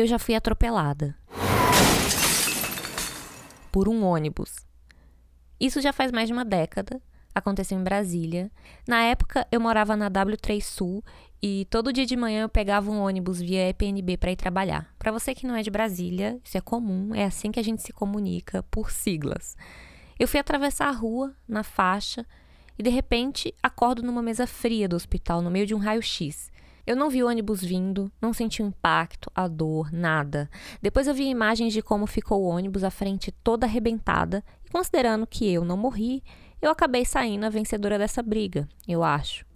eu já fui atropelada por um ônibus. Isso já faz mais de uma década. Aconteceu em Brasília. Na época, eu morava na W3 Sul e todo dia de manhã eu pegava um ônibus via EPNB para ir trabalhar. Para você que não é de Brasília, isso é comum, é assim que a gente se comunica por siglas. Eu fui atravessar a rua na faixa e de repente acordo numa mesa fria do hospital no meio de um raio-x. Eu não vi o ônibus vindo, não senti o impacto, a dor, nada. Depois eu vi imagens de como ficou o ônibus, a frente toda arrebentada, e considerando que eu não morri, eu acabei saindo a vencedora dessa briga, eu acho.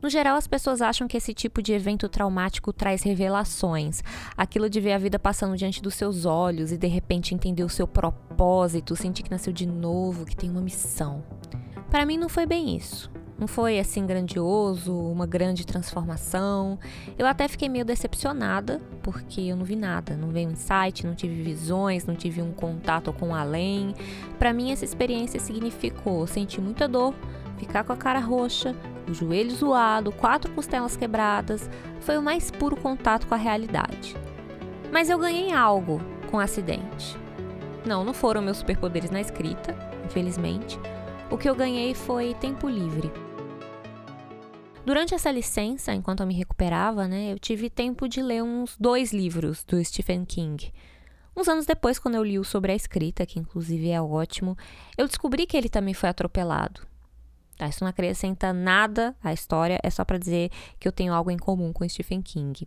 No geral, as pessoas acham que esse tipo de evento traumático traz revelações, aquilo de ver a vida passando diante dos seus olhos e de repente entender o seu propósito, sentir que nasceu de novo, que tem uma missão. Para mim não foi bem isso. Não foi assim grandioso, uma grande transformação. Eu até fiquei meio decepcionada, porque eu não vi nada, não veio um insight, não tive visões, não tive um contato com o além. Para mim essa experiência significou sentir muita dor, ficar com a cara roxa, o joelho zoado, quatro costelas quebradas. Foi o mais puro contato com a realidade. Mas eu ganhei algo com o acidente. Não, não foram meus superpoderes na escrita, infelizmente. O que eu ganhei foi tempo livre. Durante essa licença, enquanto eu me recuperava, né, eu tive tempo de ler uns dois livros do Stephen King. Uns anos depois, quando eu li o sobre a escrita, que inclusive é ótimo, eu descobri que ele também foi atropelado. Tá, isso não acrescenta nada à história, é só para dizer que eu tenho algo em comum com Stephen King.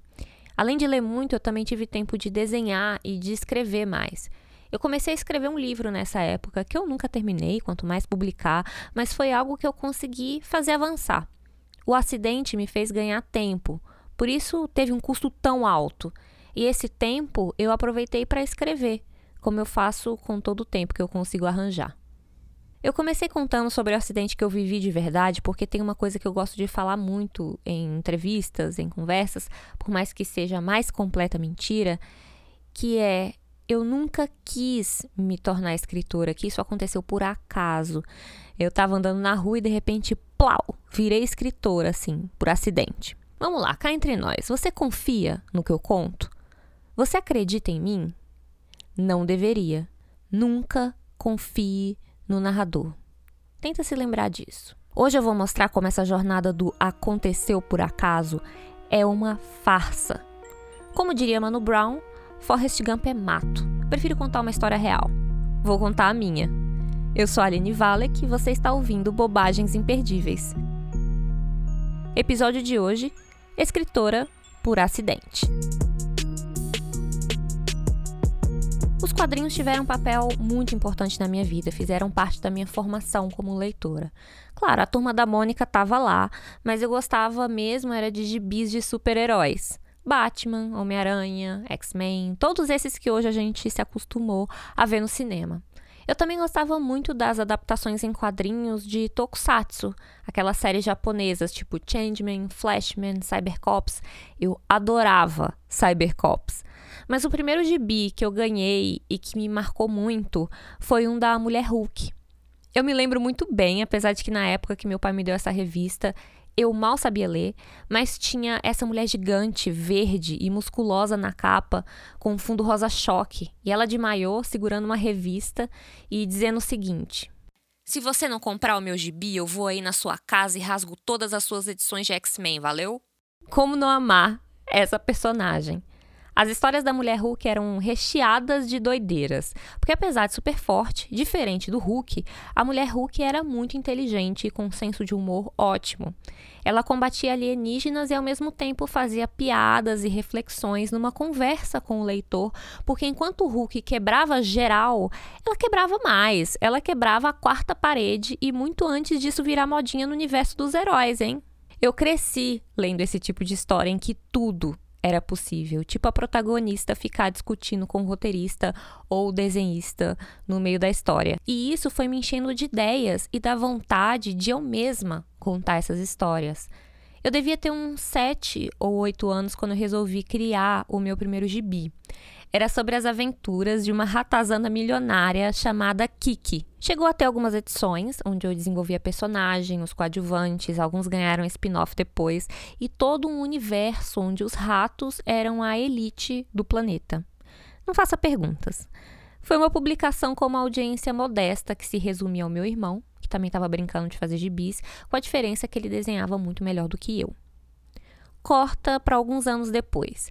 Além de ler muito, eu também tive tempo de desenhar e de escrever mais. Eu comecei a escrever um livro nessa época que eu nunca terminei, quanto mais publicar, mas foi algo que eu consegui fazer avançar. O acidente me fez ganhar tempo, por isso teve um custo tão alto. E esse tempo eu aproveitei para escrever, como eu faço com todo o tempo que eu consigo arranjar. Eu comecei contando sobre o acidente que eu vivi de verdade, porque tem uma coisa que eu gosto de falar muito em entrevistas, em conversas, por mais que seja a mais completa mentira, que é eu nunca quis me tornar escritora, que isso aconteceu por acaso. Eu estava andando na rua e de repente, plau, virei escritora, assim, por acidente. Vamos lá, cá entre nós. Você confia no que eu conto? Você acredita em mim? Não deveria. Nunca confie no narrador. Tenta se lembrar disso. Hoje eu vou mostrar como essa jornada do aconteceu por acaso é uma farsa. Como diria Mano Brown, Forrest Gump é mato. Prefiro contar uma história real. Vou contar a minha. Eu sou a Aline Valek e você está ouvindo Bobagens Imperdíveis. Episódio de hoje: Escritora por acidente. Os quadrinhos tiveram um papel muito importante na minha vida, fizeram parte da minha formação como leitora. Claro, a turma da Mônica estava lá, mas eu gostava mesmo era de gibis de super-heróis. Batman, Homem-Aranha, X-Men, todos esses que hoje a gente se acostumou a ver no cinema. Eu também gostava muito das adaptações em quadrinhos de Tokusatsu, aquelas séries japonesas tipo Changeman, Flashman, Cybercops. Eu adorava Cybercops. Mas o primeiro gibi que eu ganhei e que me marcou muito foi um da Mulher Hulk. Eu me lembro muito bem, apesar de que na época que meu pai me deu essa revista, eu mal sabia ler, mas tinha essa mulher gigante, verde e musculosa na capa, com um fundo rosa choque, e ela de maiô segurando uma revista e dizendo o seguinte: Se você não comprar o meu gibi, eu vou aí na sua casa e rasgo todas as suas edições de X-Men, valeu? Como não amar essa personagem? As histórias da mulher Hulk eram recheadas de doideiras, porque apesar de super forte, diferente do Hulk, a mulher Hulk era muito inteligente e com um senso de humor ótimo. Ela combatia alienígenas e ao mesmo tempo fazia piadas e reflexões numa conversa com o leitor, porque enquanto o Hulk quebrava geral, ela quebrava mais, ela quebrava a quarta parede e muito antes disso virar modinha no universo dos heróis, hein? Eu cresci lendo esse tipo de história em que tudo era possível. Tipo a protagonista ficar discutindo com o roteirista ou desenhista no meio da história. E isso foi me enchendo de ideias e da vontade de eu mesma contar essas histórias. Eu devia ter uns sete ou oito anos quando resolvi criar o meu primeiro gibi. Era sobre as aventuras de uma ratazana milionária chamada Kiki. Chegou a ter algumas edições, onde eu desenvolvia personagem, os coadjuvantes, alguns ganharam spin-off depois, e todo um universo onde os ratos eram a elite do planeta. Não faça perguntas. Foi uma publicação com uma audiência modesta que se resumia ao meu irmão, que também estava brincando de fazer gibis, com a diferença que ele desenhava muito melhor do que eu. Corta para alguns anos depois.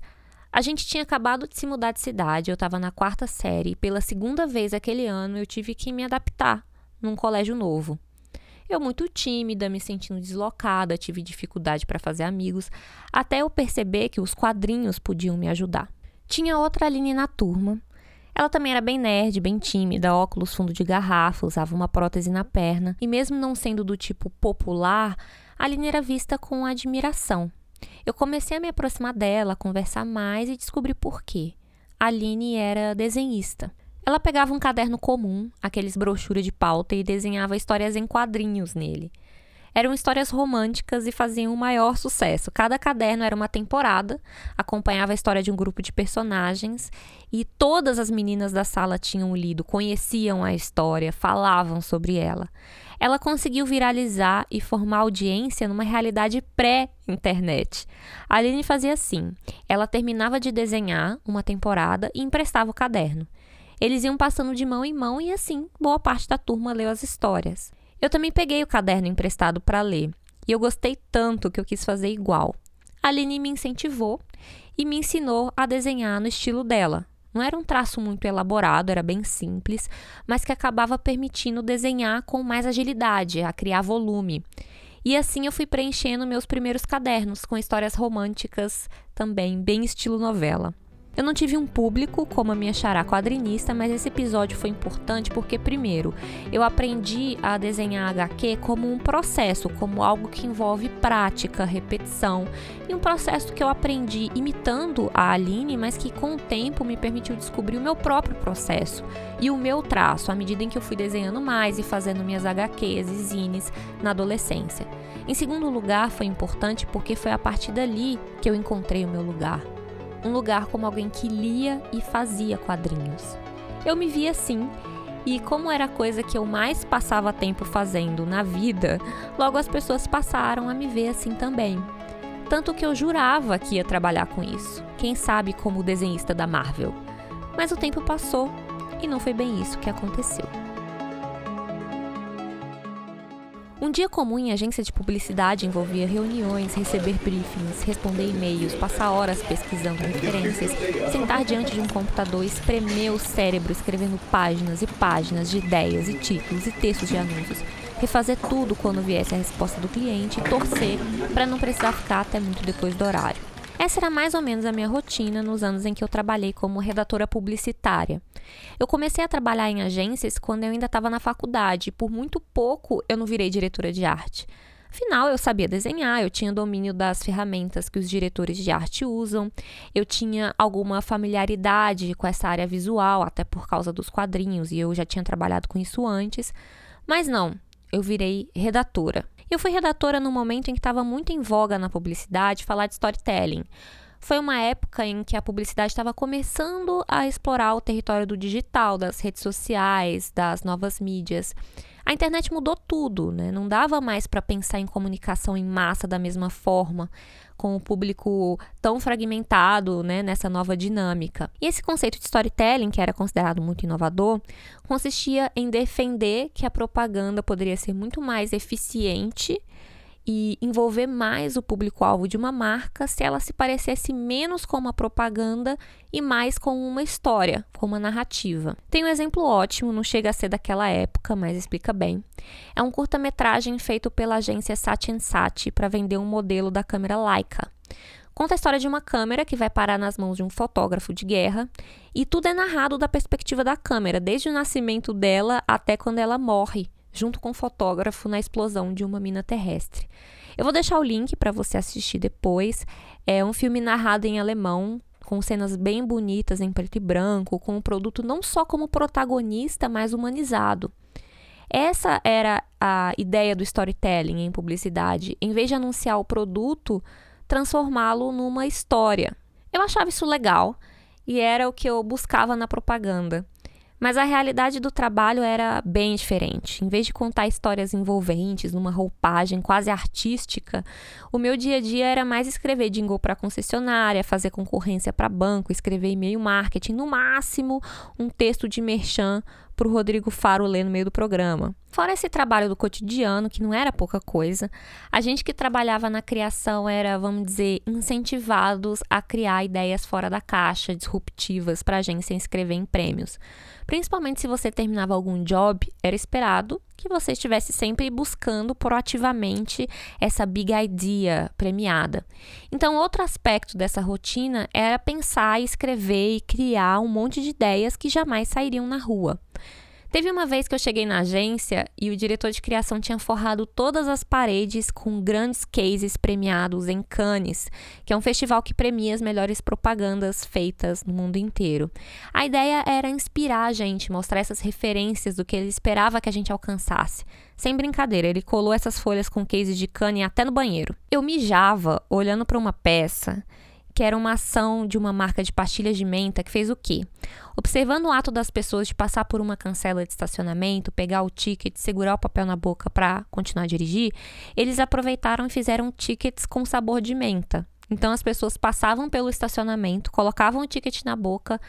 A gente tinha acabado de se mudar de cidade, eu estava na quarta série, e pela segunda vez aquele ano eu tive que me adaptar num colégio novo. Eu, muito tímida, me sentindo deslocada, tive dificuldade para fazer amigos, até eu perceber que os quadrinhos podiam me ajudar. Tinha outra Aline na turma, ela também era bem nerd, bem tímida, óculos fundo de garrafa, usava uma prótese na perna, e mesmo não sendo do tipo popular, a Aline era vista com admiração. Eu comecei a me aproximar dela, a conversar mais e descobri por quê. A Aline era desenhista. Ela pegava um caderno comum, aqueles brochuras de pauta, e desenhava histórias em quadrinhos nele. Eram histórias românticas e faziam o maior sucesso. Cada caderno era uma temporada, acompanhava a história de um grupo de personagens e todas as meninas da sala tinham lido, conheciam a história, falavam sobre ela. Ela conseguiu viralizar e formar audiência numa realidade pré-internet. A Aline fazia assim: ela terminava de desenhar uma temporada e emprestava o caderno. Eles iam passando de mão em mão e assim, boa parte da turma leu as histórias. Eu também peguei o caderno emprestado para ler e eu gostei tanto que eu quis fazer igual. A Aline me incentivou e me ensinou a desenhar no estilo dela. Não era um traço muito elaborado, era bem simples, mas que acabava permitindo desenhar com mais agilidade, a criar volume. E assim eu fui preenchendo meus primeiros cadernos com histórias românticas, também bem estilo novela. Eu não tive um público como a minha xará quadrinista, mas esse episódio foi importante porque, primeiro, eu aprendi a desenhar HQ como um processo, como algo que envolve prática, repetição, e um processo que eu aprendi imitando a Aline, mas que com o tempo me permitiu descobrir o meu próprio processo e o meu traço, à medida em que eu fui desenhando mais e fazendo minhas HQs e zines na adolescência. Em segundo lugar, foi importante porque foi a partir dali que eu encontrei o meu lugar um lugar como alguém que lia e fazia quadrinhos. Eu me via assim, e como era a coisa que eu mais passava tempo fazendo na vida, logo as pessoas passaram a me ver assim também. Tanto que eu jurava que ia trabalhar com isso, quem sabe como desenhista da Marvel. Mas o tempo passou e não foi bem isso que aconteceu. Um dia comum em agência de publicidade envolvia reuniões, receber briefings, responder e-mails, passar horas pesquisando referências, sentar diante de um computador espremer o cérebro escrevendo páginas e páginas de ideias e títulos e textos de anúncios, refazer tudo quando viesse a resposta do cliente e torcer para não precisar ficar até muito depois do horário. Essa era mais ou menos a minha rotina nos anos em que eu trabalhei como redatora publicitária. Eu comecei a trabalhar em agências quando eu ainda estava na faculdade e por muito pouco eu não virei diretora de arte. Afinal, eu sabia desenhar, eu tinha domínio das ferramentas que os diretores de arte usam, eu tinha alguma familiaridade com essa área visual, até por causa dos quadrinhos, e eu já tinha trabalhado com isso antes. Mas não, eu virei redatora. Eu fui redatora no momento em que estava muito em voga na publicidade falar de storytelling. Foi uma época em que a publicidade estava começando a explorar o território do digital, das redes sociais, das novas mídias. A internet mudou tudo, né? Não dava mais para pensar em comunicação em massa da mesma forma com o público tão fragmentado né, nessa nova dinâmica. E esse conceito de storytelling, que era considerado muito inovador, consistia em defender que a propaganda poderia ser muito mais eficiente e envolver mais o público-alvo de uma marca se ela se parecesse menos com uma propaganda e mais com uma história, com uma narrativa. Tem um exemplo ótimo, não chega a ser daquela época, mas explica bem. É um curta-metragem feito pela agência Satin Sati para vender um modelo da câmera Leica. Conta a história de uma câmera que vai parar nas mãos de um fotógrafo de guerra e tudo é narrado da perspectiva da câmera, desde o nascimento dela até quando ela morre junto com o fotógrafo na explosão de uma mina terrestre. Eu vou deixar o link para você assistir depois. É um filme narrado em alemão, com cenas bem bonitas em preto e branco, com o produto não só como protagonista, mas humanizado. Essa era a ideia do storytelling em publicidade. Em vez de anunciar o produto, transformá-lo numa história. Eu achava isso legal e era o que eu buscava na propaganda. Mas a realidade do trabalho era bem diferente. Em vez de contar histórias envolventes, numa roupagem quase artística, o meu dia a dia era mais escrever jingle para concessionária, fazer concorrência para banco, escrever e-mail marketing, no máximo um texto de merchan para o Rodrigo Faro ler no meio do programa. Fora esse trabalho do cotidiano, que não era pouca coisa, a gente que trabalhava na criação era, vamos dizer, incentivados a criar ideias fora da caixa, disruptivas, para a agência inscrever em prêmios. Principalmente se você terminava algum job, era esperado que você estivesse sempre buscando proativamente essa big idea premiada. Então, outro aspecto dessa rotina era pensar, escrever e criar um monte de ideias que jamais sairiam na rua. Teve uma vez que eu cheguei na agência e o diretor de criação tinha forrado todas as paredes com grandes cases premiados em Cannes, que é um festival que premia as melhores propagandas feitas no mundo inteiro. A ideia era inspirar a gente, mostrar essas referências do que ele esperava que a gente alcançasse. Sem brincadeira, ele colou essas folhas com cases de Cannes até no banheiro. Eu mijava olhando para uma peça que era uma ação de uma marca de pastilhas de menta que fez o quê? Observando o ato das pessoas de passar por uma cancela de estacionamento, pegar o ticket, segurar o papel na boca para continuar a dirigir, eles aproveitaram e fizeram tickets com sabor de menta. Então as pessoas passavam pelo estacionamento, colocavam o ticket na boca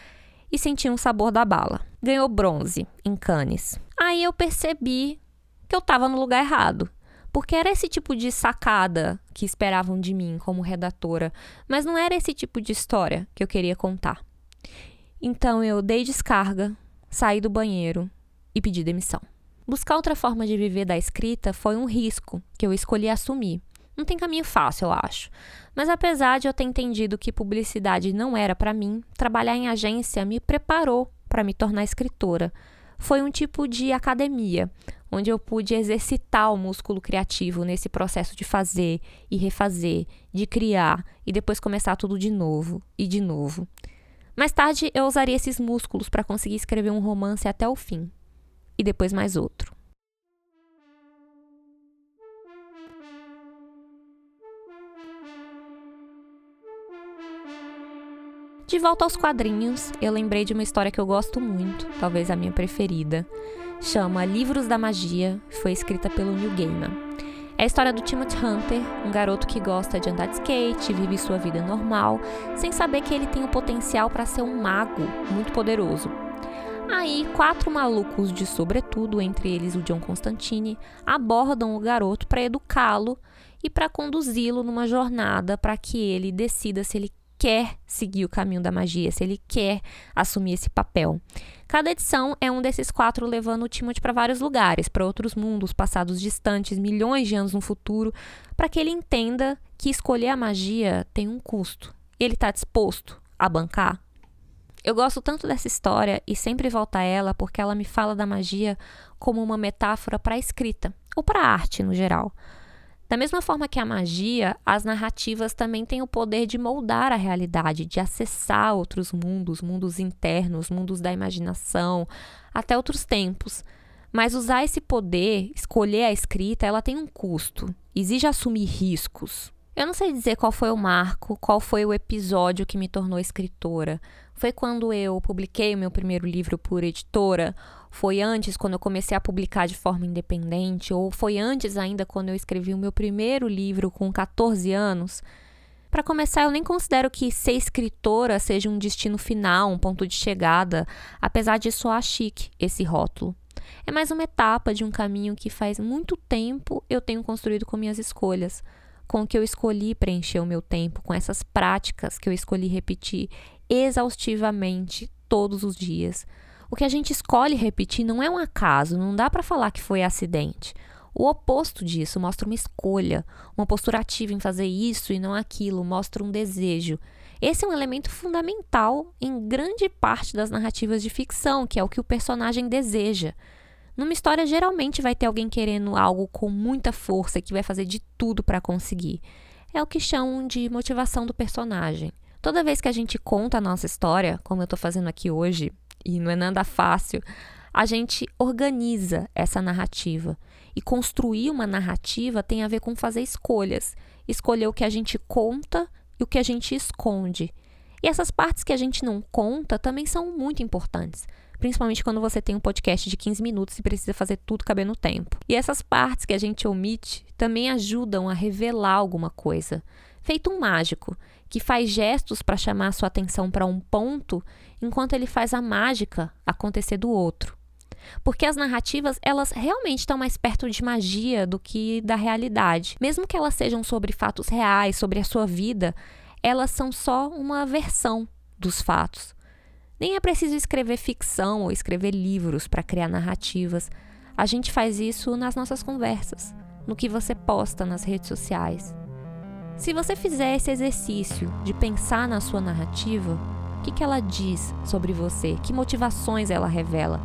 e sentiam o sabor da bala. Ganhou bronze em Cannes. Aí eu percebi que eu estava no lugar errado. Porque era esse tipo de sacada que esperavam de mim como redatora, mas não era esse tipo de história que eu queria contar. Então eu dei descarga, saí do banheiro e pedi demissão. Buscar outra forma de viver da escrita foi um risco que eu escolhi assumir. Não tem caminho fácil, eu acho. Mas apesar de eu ter entendido que publicidade não era para mim, trabalhar em agência me preparou para me tornar escritora. Foi um tipo de academia, onde eu pude exercitar o músculo criativo nesse processo de fazer e refazer, de criar e depois começar tudo de novo e de novo. Mais tarde eu usaria esses músculos para conseguir escrever um romance até o fim e depois mais outro. De volta aos quadrinhos, eu lembrei de uma história que eu gosto muito, talvez a minha preferida, chama Livros da Magia, foi escrita pelo Neil Gaiman. É a história do Timothy Hunter, um garoto que gosta de andar de skate, vive sua vida normal, sem saber que ele tem o potencial para ser um mago muito poderoso. Aí, quatro malucos de sobretudo, entre eles o John Constantine, abordam o garoto para educá-lo e para conduzi-lo numa jornada para que ele decida se ele quer seguir o caminho da magia, se ele quer assumir esse papel. Cada edição é um desses quatro levando o Timothy para vários lugares, para outros mundos, passados distantes, milhões de anos no futuro, para que ele entenda que escolher a magia tem um custo. Ele está disposto a bancar? Eu gosto tanto dessa história e sempre volto a ela porque ela me fala da magia como uma metáfora para a escrita, ou para a arte no geral. Da mesma forma que a magia, as narrativas também têm o poder de moldar a realidade, de acessar outros mundos, mundos internos, mundos da imaginação, até outros tempos. Mas usar esse poder, escolher a escrita, ela tem um custo, exige assumir riscos. Eu não sei dizer qual foi o marco, qual foi o episódio que me tornou escritora. Foi quando eu publiquei o meu primeiro livro por editora foi antes, quando eu comecei a publicar de forma independente? Ou foi antes ainda, quando eu escrevi o meu primeiro livro com 14 anos? Para começar, eu nem considero que ser escritora seja um destino final, um ponto de chegada, apesar de soar chique esse rótulo. É mais uma etapa de um caminho que faz muito tempo eu tenho construído com minhas escolhas, com o que eu escolhi preencher o meu tempo, com essas práticas que eu escolhi repetir exaustivamente todos os dias. O que a gente escolhe repetir não é um acaso, não dá para falar que foi acidente. O oposto disso mostra uma escolha, uma postura ativa em fazer isso e não aquilo, mostra um desejo. Esse é um elemento fundamental em grande parte das narrativas de ficção, que é o que o personagem deseja. Numa história, geralmente vai ter alguém querendo algo com muita força que vai fazer de tudo para conseguir. É o que chamam de motivação do personagem. Toda vez que a gente conta a nossa história, como eu estou fazendo aqui hoje, e não é nada fácil, a gente organiza essa narrativa. E construir uma narrativa tem a ver com fazer escolhas. Escolher o que a gente conta e o que a gente esconde. E essas partes que a gente não conta também são muito importantes. Principalmente quando você tem um podcast de 15 minutos e precisa fazer tudo caber no tempo. E essas partes que a gente omite também ajudam a revelar alguma coisa. Feito um mágico, que faz gestos para chamar sua atenção para um ponto, enquanto ele faz a mágica acontecer do outro. Porque as narrativas, elas realmente estão mais perto de magia do que da realidade. Mesmo que elas sejam sobre fatos reais, sobre a sua vida, elas são só uma versão dos fatos. Nem é preciso escrever ficção ou escrever livros para criar narrativas. A gente faz isso nas nossas conversas, no que você posta nas redes sociais. Se você fizer esse exercício de pensar na sua narrativa, o que, que ela diz sobre você? Que motivações ela revela?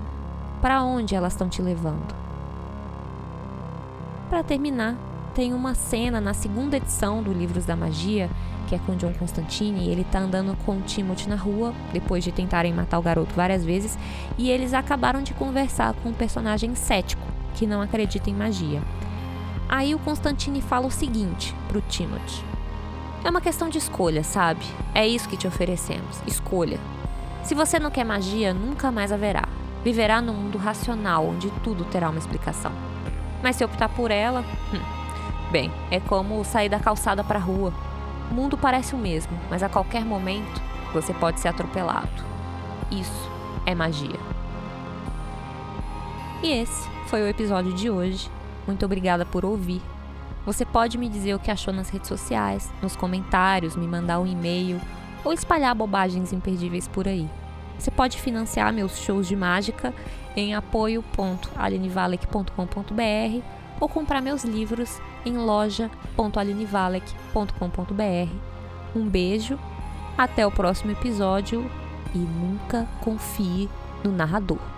Para onde elas estão te levando? Para terminar, tem uma cena na segunda edição do Livros da Magia que é com John Constantine, ele tá andando com Timothy na rua, depois de tentarem matar o garoto várias vezes, e eles acabaram de conversar com um personagem cético, que não acredita em magia. Aí o Constantine fala o seguinte pro Timothy: É uma questão de escolha, sabe? É isso que te oferecemos, escolha. Se você não quer magia, nunca mais haverá. Viverá num mundo racional, onde tudo terá uma explicação. Mas se optar por ela, hum, bem, é como sair da calçada para a rua, o mundo parece o mesmo, mas a qualquer momento você pode ser atropelado. Isso é magia. E esse foi o episódio de hoje. Muito obrigada por ouvir. Você pode me dizer o que achou nas redes sociais, nos comentários, me mandar um e-mail ou espalhar bobagens imperdíveis por aí. Você pode financiar meus shows de mágica em apoio.alinevalek.com.br ou comprar meus livros em loja.alinevalek.com.br. Um beijo, até o próximo episódio e nunca confie no narrador.